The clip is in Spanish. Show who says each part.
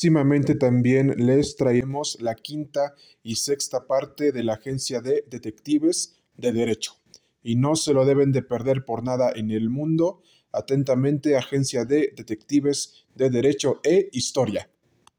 Speaker 1: Próximamente también les traemos la quinta y sexta parte de la Agencia de Detectives de Derecho. Y no se lo deben de perder por nada en el mundo. Atentamente, Agencia de Detectives de Derecho e Historia.